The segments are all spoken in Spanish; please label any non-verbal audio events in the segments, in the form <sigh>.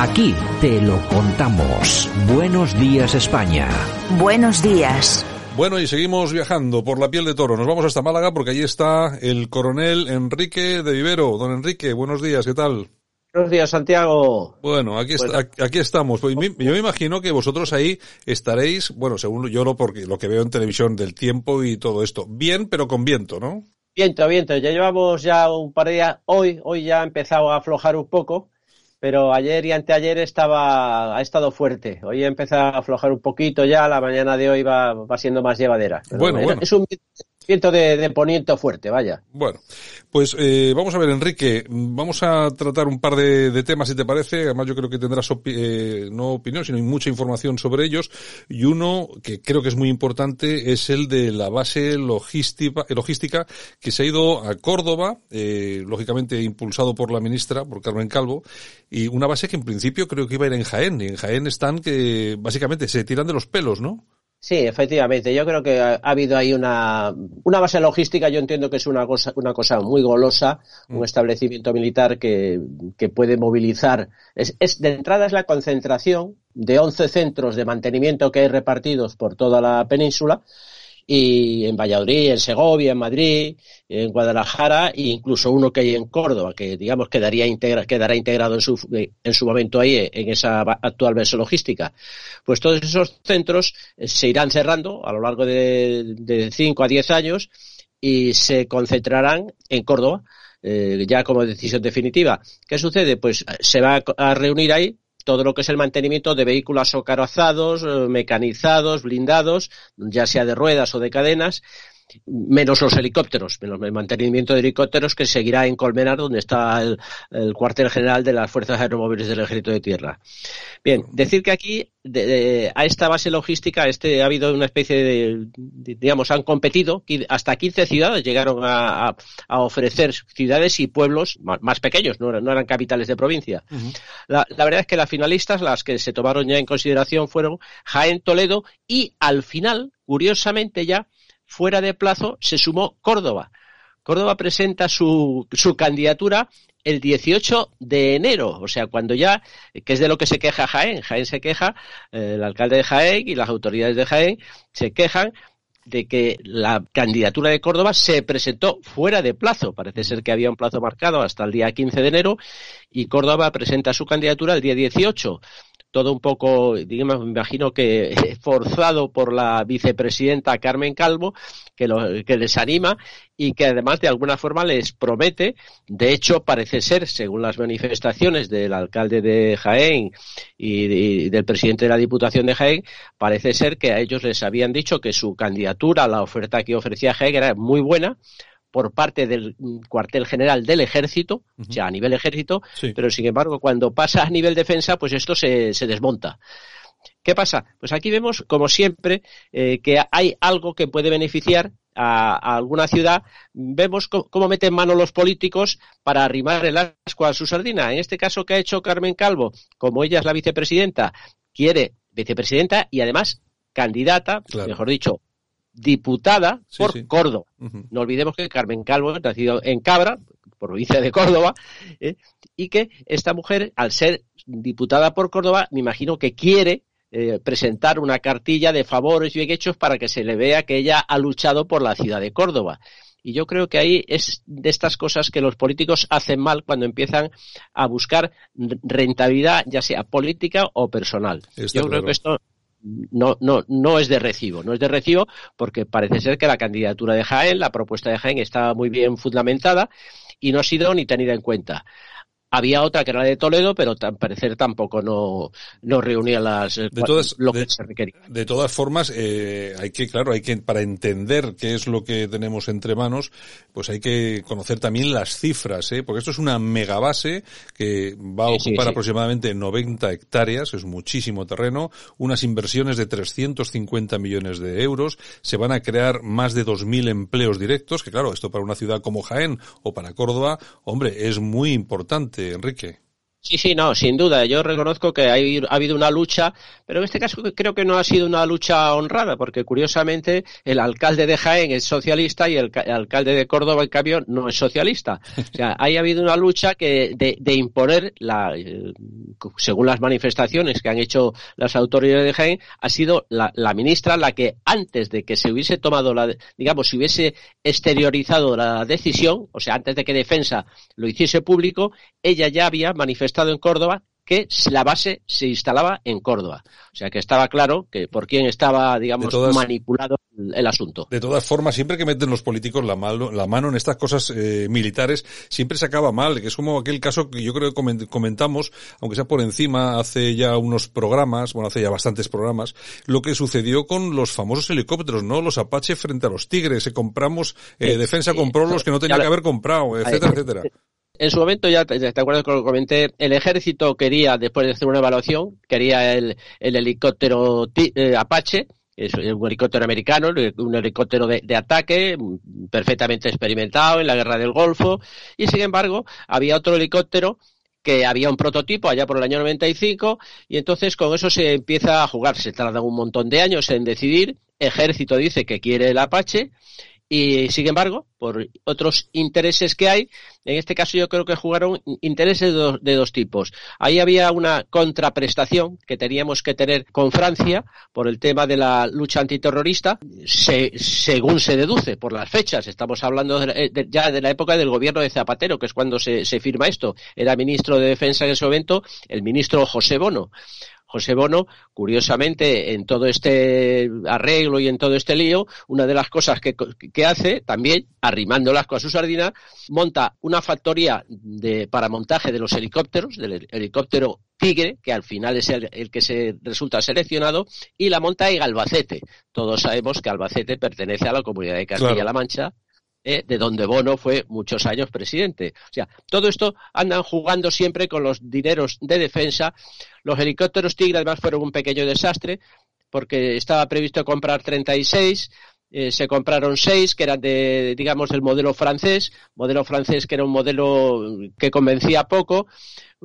Aquí te lo contamos. Buenos días España. Buenos días. Bueno, y seguimos viajando por la piel de toro. Nos vamos hasta Málaga porque allí está el coronel Enrique de Vivero. Don Enrique, buenos días, ¿qué tal? Buenos días, Santiago. Bueno, aquí, aquí estamos. Pues yo me imagino que vosotros ahí estaréis, bueno, según yo lo, porque, lo que veo en televisión del tiempo y todo esto, bien, pero con viento, ¿no? Viento, viento. Ya llevamos ya un par de días. Hoy, hoy ya ha empezado a aflojar un poco, pero ayer y anteayer estaba, ha estado fuerte. Hoy ha empezado a aflojar un poquito ya. La mañana de hoy va, va siendo más llevadera. bueno, bueno. Es un viento de, poniente fuerte, vaya. Bueno, pues eh, vamos a ver, Enrique, vamos a tratar un par de, temas, si te parece. Además, yo creo que tendrás eh, no opinión, sino mucha información sobre ellos. Y uno que creo que es muy importante es el de la base logística, logística que se ha ido a Córdoba, eh, lógicamente impulsado por la ministra, por Carmen Calvo, y una base que en principio creo que iba a ir en Jaén. Y en Jaén están que básicamente se tiran de los pelos, ¿no? Sí, efectivamente. Yo creo que ha, habido ahí una, una base logística. Yo entiendo que es una cosa, una cosa muy golosa, un establecimiento militar que, que puede movilizar. Es, es, de entrada es la concentración de 11 centros de mantenimiento que hay repartidos por toda la península y en Valladolid, en Segovia, en Madrid, en Guadalajara e incluso uno que hay en Córdoba, que digamos quedaría integra, quedará integrado en su, en su momento ahí en esa actual base logística. Pues todos esos centros se irán cerrando a lo largo de, de 5 a 10 años y se concentrarán en Córdoba. Eh, ya como decisión definitiva. ¿Qué sucede? Pues se va a reunir ahí todo lo que es el mantenimiento de vehículos ocarazados, mecanizados, blindados, ya sea de ruedas o de cadenas, menos los helicópteros, menos el mantenimiento de helicópteros que seguirá en Colmenar, donde está el, el cuartel general de las Fuerzas Aeromóviles del Ejército de Tierra. Bien, decir que aquí, de, de, a esta base logística, este ha habido una especie de, de digamos, han competido, hasta 15 ciudades llegaron a, a, a ofrecer ciudades y pueblos más, más pequeños, no, no, eran capitales de provincia. Uh -huh. la, la verdad es que las finalistas, las que se tomaron ya en consideración, fueron Jaén, Toledo y al final, curiosamente ya, fuera de plazo se sumó Córdoba. Córdoba presenta su, su candidatura el 18 de enero, o sea, cuando ya, que es de lo que se queja Jaén, Jaén se queja, eh, el alcalde de Jaén y las autoridades de Jaén se quejan de que la candidatura de Córdoba se presentó fuera de plazo. Parece ser que había un plazo marcado hasta el día 15 de enero y Córdoba presenta su candidatura el día 18 todo un poco, digamos, me imagino que <laughs> forzado por la vicepresidenta Carmen Calvo, que, lo, que les anima y que además de alguna forma les promete, de hecho parece ser, según las manifestaciones del alcalde de Jaén y, y del presidente de la Diputación de Jaén, parece ser que a ellos les habían dicho que su candidatura, la oferta que ofrecía Jaén era muy buena, por parte del cuartel general del ejército, uh -huh. o sea, a nivel ejército, sí. pero sin embargo, cuando pasa a nivel defensa, pues esto se, se desmonta. ¿Qué pasa? Pues aquí vemos, como siempre, eh, que hay algo que puede beneficiar a, a alguna ciudad. Vemos cómo meten mano los políticos para arrimar el asco a su sardina. En este caso, ¿qué ha hecho Carmen Calvo? Como ella es la vicepresidenta, quiere vicepresidenta y además candidata, claro. mejor dicho, diputada sí, por sí. Córdoba. Uh -huh. No olvidemos que Carmen Calvo, nacido en Cabra, provincia de Córdoba, eh, y que esta mujer, al ser diputada por Córdoba, me imagino que quiere eh, presentar una cartilla de favores y hechos para que se le vea que ella ha luchado por la ciudad de Córdoba. Y yo creo que ahí es de estas cosas que los políticos hacen mal cuando empiezan a buscar rentabilidad, ya sea política o personal. Está yo claro. creo que esto no, no, no es de recibo, no es de recibo porque parece ser que la candidatura de Jaén, la propuesta de Jaén estaba muy bien fundamentada y no ha sido ni tenida en cuenta. Había otra que era de Toledo, pero al parecer tampoco no, no reunía las, de todas, lo que de, se requería. De todas formas, eh, hay que, claro, hay que, para entender qué es lo que tenemos entre manos, pues hay que conocer también las cifras, ¿eh? porque esto es una megabase que va a ocupar sí, sí, sí. aproximadamente 90 hectáreas, es muchísimo terreno, unas inversiones de 350 millones de euros, se van a crear más de 2.000 empleos directos, que claro, esto para una ciudad como Jaén o para Córdoba, hombre, es muy importante. Enrique. Sí, sí, no, sin duda. Yo reconozco que ha habido una lucha, pero en este caso creo que no ha sido una lucha honrada, porque curiosamente el alcalde de Jaén es socialista y el, alcalde de Córdoba, en cambio, no es socialista. O sea, ha habido una lucha que de, imponer, la, eh, según las manifestaciones que han hecho las autoridades de Jaén, ha sido la, la ministra la que antes de que se hubiese tomado la, digamos, si hubiese exteriorizado la decisión, o sea, antes de que Defensa lo hiciese público, ella ya había manifestado estado en Córdoba que la base se instalaba en Córdoba. O sea que estaba claro que por quién estaba, digamos, manipulado el, asunto. De todas formas, siempre que meten los políticos la mano, la mano en estas cosas eh, militares, siempre se acaba mal, que es como aquel caso que yo creo que comentamos, aunque sea por encima, hace ya unos programas, bueno, hace ya bastantes programas, lo que sucedió con los famosos helicópteros, ¿no? Los Apache frente a los Tigres, se compramos, eh, defensa compró los que no tenía que haber comprado, etcétera, etcétera en su momento, ya te, acuerdas que lo comenté, el ejército quería, después de hacer una evaluación, quería el, helicóptero eh, Apache, es un helicóptero americano, un helicóptero de, ataque, perfectamente experimentado en la guerra del Golfo, y sin embargo, había otro helicóptero que había un prototipo allá por el año 95 y entonces con eso se empieza a jugar. Se tarda un montón de años en decidir. Ejército dice que quiere el Apache y sin embargo, por otros intereses que hay, en este caso yo creo que jugaron intereses de dos, tipos. Ahí había una contraprestación que teníamos que tener con Francia por el tema de la lucha antiterrorista, según se deduce por las fechas. Estamos hablando ya de la época del gobierno de Zapatero, que es cuando se, se firma esto. Era ministro de Defensa en ese momento el ministro José Bono. José Bono, curiosamente, en todo este arreglo y en todo este lío, una de las cosas que, hace, también, arrimándolas con su sardina, monta una factoría de, para montaje de los helicópteros, del helicóptero Tigre, que al final es el, que se resulta seleccionado, y la monta en Albacete. Todos sabemos que Albacete pertenece a la comunidad de Castilla-La Mancha, eh, de donde Bono fue muchos años presidente. O sea, todo esto andan jugando siempre con los dineros de defensa. Los helicópteros Tigre además fueron un pequeño desastre porque estaba previsto comprar 36, eh, se compraron 6 que eran de, digamos, del modelo francés, modelo francés que era un modelo que convencía poco,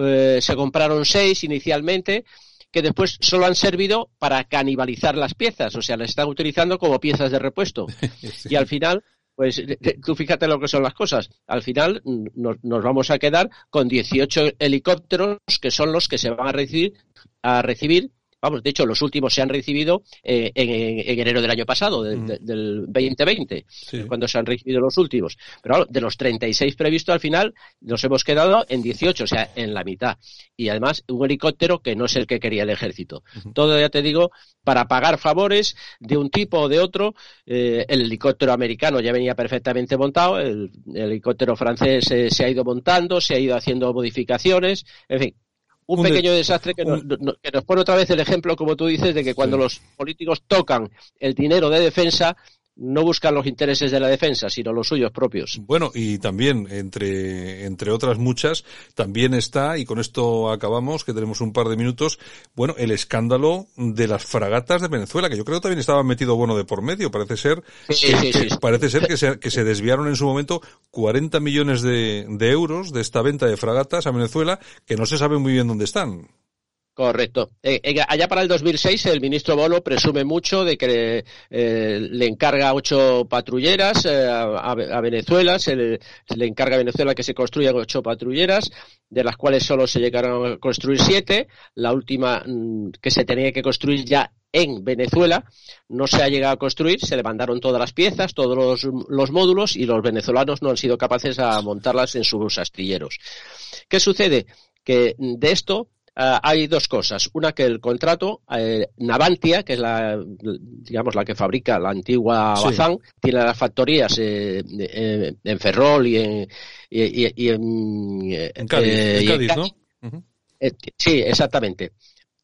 eh, se compraron 6 inicialmente, que después solo han servido para canibalizar las piezas, o sea, las están utilizando como piezas de repuesto. <laughs> Y al final pues tú fíjate lo que son las cosas. Al final nos, nos, vamos a quedar con 18 helicópteros que son los que se van a recibir, a recibir Vamos, de hecho, los últimos se han recibido eh, en, enero del año pasado, del 2020, cuando se han recibido los últimos. Pero de los 36 previstos al final, nos hemos quedado en 18, o sea, en la mitad. Y además, un helicóptero que no es el que quería el ejército. Todo, ya te digo, para pagar favores de un tipo o de otro. Eh, el helicóptero americano ya venía perfectamente montado, el, helicóptero francés se ha ido montando, se ha ido haciendo modificaciones, en fin, un, pequeño desastre que nos, que nos, pone otra vez el ejemplo, como tú dices, de que cuando los políticos tocan el dinero de defensa, no buscan los intereses de la defensa, sino los suyos propios. Bueno, y también, entre, entre otras muchas, también está, y con esto acabamos, que tenemos un par de minutos, bueno, el escándalo de las fragatas de Venezuela, que yo creo que también estaba metido bueno de por medio. Parece ser, que, parece ser que se, que se desviaron en su momento 40 millones de, de euros de esta venta de fragatas a Venezuela, que no se sabe muy bien dónde están. Correcto. Eh, eh, allá para el 2006 el ministro Bono presume mucho de que eh, le encarga ocho patrulleras a, Venezuela, se le, encarga a Venezuela que se construyan ocho patrulleras, de las cuales solo se llegaron a construir siete. La última mm, que se tenía que construir ya en Venezuela no se ha llegado a construir, se le mandaron todas las piezas, todos los, los módulos y los venezolanos no han sido capaces a montarlas en sus astilleros. ¿Qué sucede? Que de esto eh, hay dos cosas. Una que el contrato, eh, Navantia, que es la, digamos, la que fabrica la antigua Bazán, tiene las factorías eh, en Ferrol y en, y, en, Cádiz, ¿no? sí, exactamente.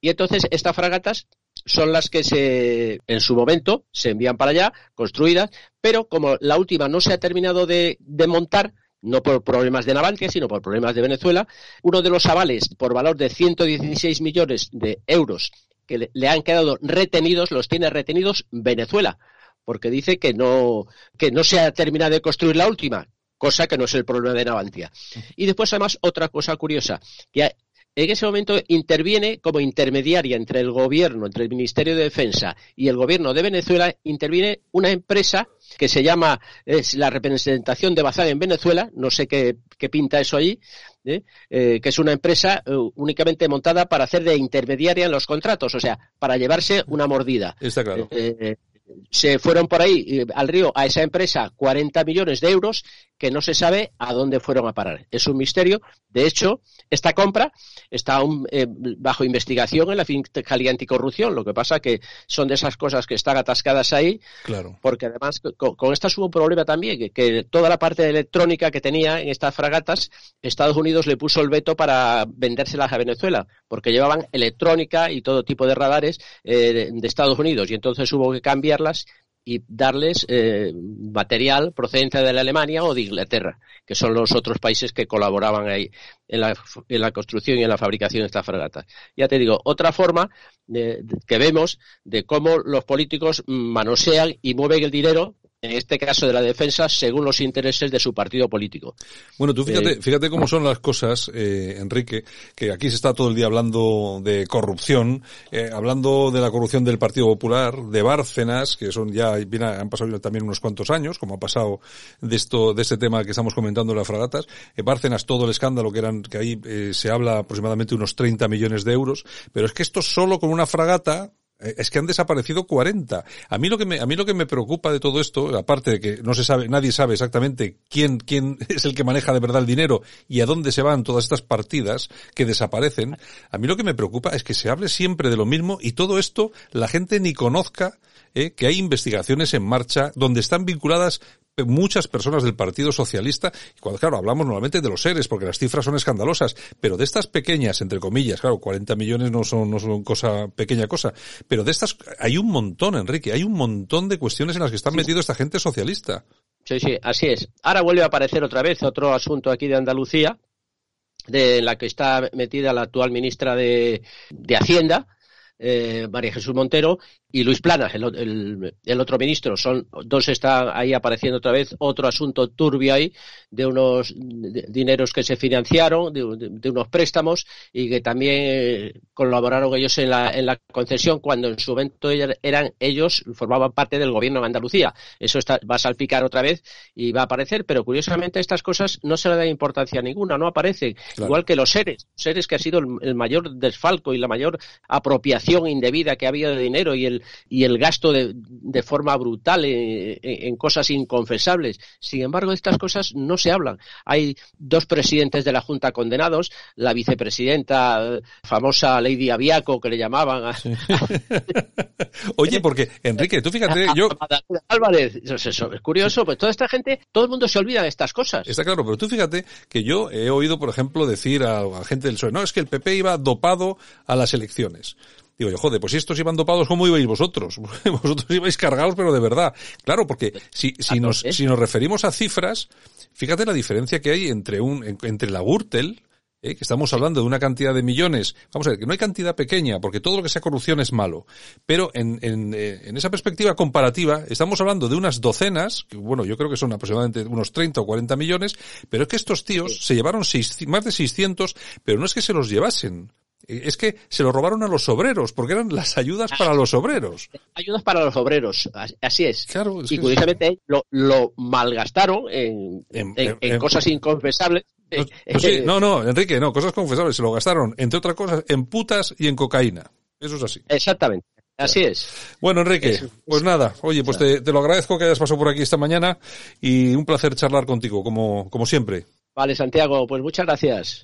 Y entonces estas fragatas son las que se, en su momento, se envían para allá, construidas, pero como la última no se ha terminado de, de montar, no por problemas de Navantia, sino por problemas de Venezuela. Uno de los avales por valor de 116 millones de euros que le, han quedado retenidos, los tiene retenidos Venezuela, porque dice que no, que no se ha terminado de construir la última, cosa que no es el problema de Navantia. Y después, además, otra cosa curiosa, que en ese momento interviene como intermediaria entre el gobierno, entre el Ministerio de Defensa y el gobierno de Venezuela, interviene una empresa que se llama, es la representación de Bazán en Venezuela, no sé qué, pinta eso allí, ¿eh? Eh, que es una empresa eh, únicamente montada para hacer de intermediaria en los contratos, o sea, para llevarse una mordida. Está claro se fueron por ahí al río a esa empresa 40 millones de euros que no se sabe a dónde fueron a parar. Es un misterio. De hecho, esta compra está eh, bajo investigación en la Fiscalía Anticorrupción. Lo que pasa que son de esas cosas que están atascadas ahí. Claro. Porque además con, esta hubo un problema también, que, toda la parte electrónica que tenía en estas fragatas, Estados Unidos le puso el veto para vendérselas a Venezuela, porque llevaban electrónica y todo tipo de radares eh, de Estados Unidos. Y entonces hubo que cambiarlas y darles eh, material procedente de la Alemania o de Inglaterra, que son los otros países que colaboraban ahí en la, en la construcción y en la fabricación de estas fragatas. Ya te digo, otra forma que vemos de cómo los políticos manosean y mueven el dinero en este caso de la defensa, según los intereses de su partido político. Bueno, tú fíjate, eh, fíjate cómo son las cosas, eh, Enrique, que aquí se está todo el día hablando de corrupción, eh, hablando de la corrupción del Partido Popular, de Bárcenas, que son ya, han pasado también unos cuantos años, como ha pasado de esto, de este tema que estamos comentando de las fragatas. Bárcenas, todo el escándalo que eran, que ahí eh, se habla aproximadamente unos 30 millones de euros, pero es que esto solo con una fragata, es que han desaparecido 40. A mí lo que me, a mí lo que me preocupa de todo esto, aparte de que no se sabe, nadie sabe exactamente quién, quién <laughs> es el que maneja de verdad el dinero y a dónde se van todas estas partidas que desaparecen, a mí lo que me preocupa es que se hable siempre de lo mismo y todo esto la gente ni conozca eh, que hay investigaciones en marcha donde están vinculadas muchas personas del Partido Socialista, y cuando, claro, hablamos normalmente de los seres, porque las cifras son escandalosas, pero de estas pequeñas, entre comillas, claro, 40 millones no son, no son cosa, pequeña cosa, pero de estas hay un montón, Enrique, hay un montón de cuestiones en las que están metidos esta gente socialista. Sí, sí, así es. Ahora vuelve a aparecer otra vez otro asunto aquí de Andalucía, de la que está metida la actual ministra de, de Hacienda, eh, María Jesús Montero, y Luis Planas, el, otro ministro. Son dos están ahí apareciendo otra vez. Otro asunto turbio ahí de unos dineros que se financiaron, de, unos préstamos y que también eh, colaboraron ellos en la, en la concesión cuando en su momento eran ellos formaban parte del gobierno de Andalucía. Eso está, va a salpicar otra vez y va a aparecer, pero curiosamente estas cosas no se le da importancia ninguna, no aparecen. Igual que los seres, seres que ha sido el mayor desfalco y la mayor apropiación indebida que ha habido de dinero y el y el gasto de, de forma brutal en, cosas inconfesables. Sin embargo, estas cosas no se hablan. Hay dos presidentes de la Junta condenados, la vicepresidenta famosa Lady Aviaco, que le llamaban. A... <laughs> Oye, porque, Enrique, tú fíjate, <laughs> yo... Álvarez, es curioso, pues toda esta gente, todo el mundo se olvida de estas cosas. Está claro, pero tú fíjate que yo he oído, por ejemplo, decir a, a gente del PSOE, no, es que el PP iba dopado a las elecciones. Digo yo, joder, pues si estos iban dopados, ¿cómo ibais vosotros? <laughs> vosotros ibais cargados, pero de verdad. Claro, porque si, si nos, si nos referimos a cifras, fíjate la diferencia que hay entre un, entre la Gürtel, ¿eh? que estamos hablando de una cantidad de millones, vamos a ver, que no hay cantidad pequeña, porque todo lo que sea corrupción es malo, pero en, en, eh, en esa perspectiva comparativa, estamos hablando de unas docenas, que bueno, yo creo que son aproximadamente unos 30 o 40 millones, pero es que estos tíos se llevaron seis, más de 600, pero no es que se los llevasen, es que se lo robaron a los obreros, porque eran las ayudas para los obreros. Ayudas para los obreros, así es. Claro, y curiosamente lo, lo, malgastaron en, en, cosas inconfesables. Pues, <laughs> pues no, no, Enrique, no, cosas confesables. Se lo gastaron, entre otras cosas, en putas y en cocaína. Eso es así. Exactamente. Así es. Bueno, Enrique, pues nada, oye, pues te, te, lo agradezco que hayas pasado por aquí esta mañana y un placer charlar contigo, como, como siempre. Vale, Santiago, pues muchas gracias.